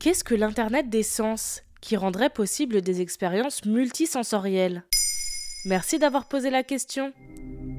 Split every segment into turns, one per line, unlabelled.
Qu'est-ce que l'Internet des sens qui rendrait possible des expériences multisensorielles? Merci d'avoir posé la question.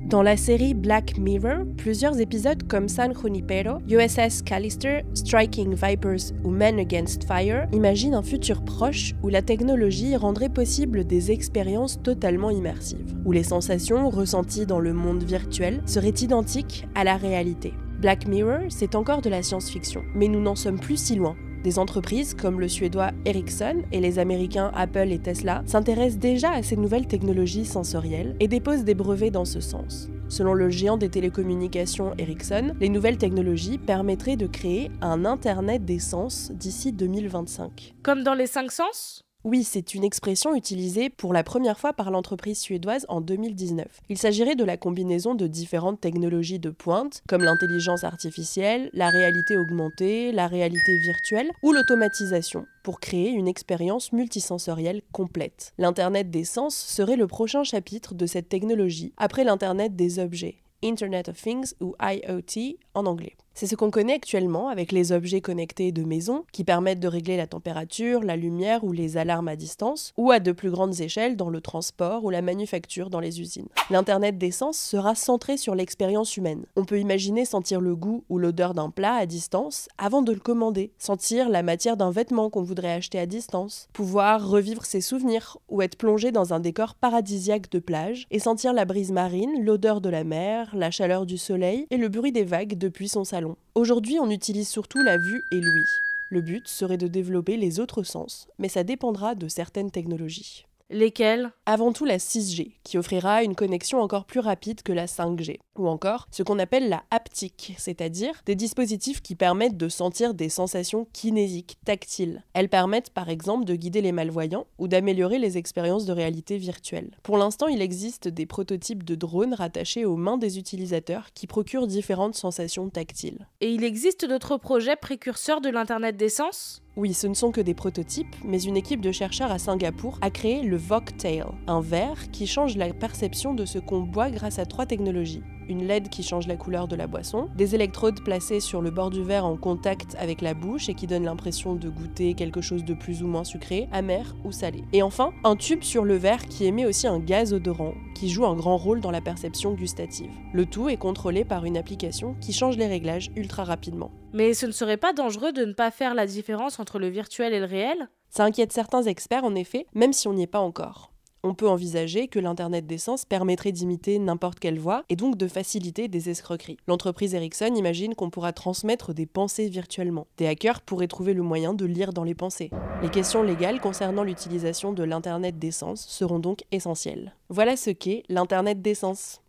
Dans la série Black Mirror, plusieurs épisodes comme San Junipero, USS Callister, Striking Vipers ou Men Against Fire imaginent un futur proche où la technologie rendrait possible des expériences totalement immersives, où les sensations ressenties dans le monde virtuel seraient identiques à la réalité. Black Mirror, c'est encore de la science-fiction, mais nous n'en sommes plus si loin. Des entreprises comme le suédois Ericsson et les américains Apple et Tesla s'intéressent déjà à ces nouvelles technologies sensorielles et déposent des brevets dans ce sens. Selon le géant des télécommunications Ericsson, les nouvelles technologies permettraient de créer un Internet des sens d'ici 2025.
Comme dans les cinq sens?
Oui, c'est une expression utilisée pour la première fois par l'entreprise suédoise en 2019. Il s'agirait de la combinaison de différentes technologies de pointe, comme l'intelligence artificielle, la réalité augmentée, la réalité virtuelle ou l'automatisation, pour créer une expérience multisensorielle complète. L'Internet des sens serait le prochain chapitre de cette technologie, après l'Internet des objets, Internet of Things ou IoT en anglais. C'est ce qu'on connaît actuellement avec les objets connectés de maison qui permettent de régler la température, la lumière ou les alarmes à distance, ou à de plus grandes échelles dans le transport ou la manufacture dans les usines. L'Internet des sens sera centré sur l'expérience humaine. On peut imaginer sentir le goût ou l'odeur d'un plat à distance avant de le commander, sentir la matière d'un vêtement qu'on voudrait acheter à distance, pouvoir revivre ses souvenirs ou être plongé dans un décor paradisiaque de plage et sentir la brise marine, l'odeur de la mer, la chaleur du soleil et le bruit des vagues depuis son salon Aujourd'hui, on utilise surtout la vue et l'ouïe. Le but serait de développer les autres sens, mais ça dépendra de certaines technologies.
Lesquelles
Avant tout la 6G, qui offrira une connexion encore plus rapide que la 5G. Ou encore ce qu'on appelle la haptique, c'est-à-dire des dispositifs qui permettent de sentir des sensations kinésiques, tactiles. Elles permettent par exemple de guider les malvoyants ou d'améliorer les expériences de réalité virtuelle. Pour l'instant, il existe des prototypes de drones rattachés aux mains des utilisateurs qui procurent différentes sensations tactiles.
Et il existe d'autres projets précurseurs de l'Internet des sens?
Oui, ce ne sont que des prototypes, mais une équipe de chercheurs à Singapour a créé le Voktail, un verre qui change la perception de ce qu'on boit grâce à trois technologies une LED qui change la couleur de la boisson, des électrodes placées sur le bord du verre en contact avec la bouche et qui donnent l'impression de goûter quelque chose de plus ou moins sucré, amer ou salé. Et enfin, un tube sur le verre qui émet aussi un gaz odorant qui joue un grand rôle dans la perception gustative. Le tout est contrôlé par une application qui change les réglages ultra rapidement.
Mais ce ne serait pas dangereux de ne pas faire la différence entre le virtuel et le réel?
Ça inquiète certains experts en effet, même si on n'y est pas encore on peut envisager que l'Internet des sens permettrait d'imiter n'importe quelle voix et donc de faciliter des escroqueries. L'entreprise Ericsson imagine qu'on pourra transmettre des pensées virtuellement. Des hackers pourraient trouver le moyen de lire dans les pensées. Les questions légales concernant l'utilisation de l'Internet des sens seront donc essentielles. Voilà ce qu'est l'Internet des sens.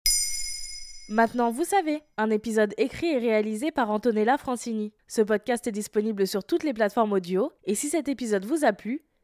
Maintenant, vous savez, un épisode écrit et réalisé par Antonella Francini. Ce podcast est disponible sur toutes les plateformes audio, et si cet épisode vous a plu,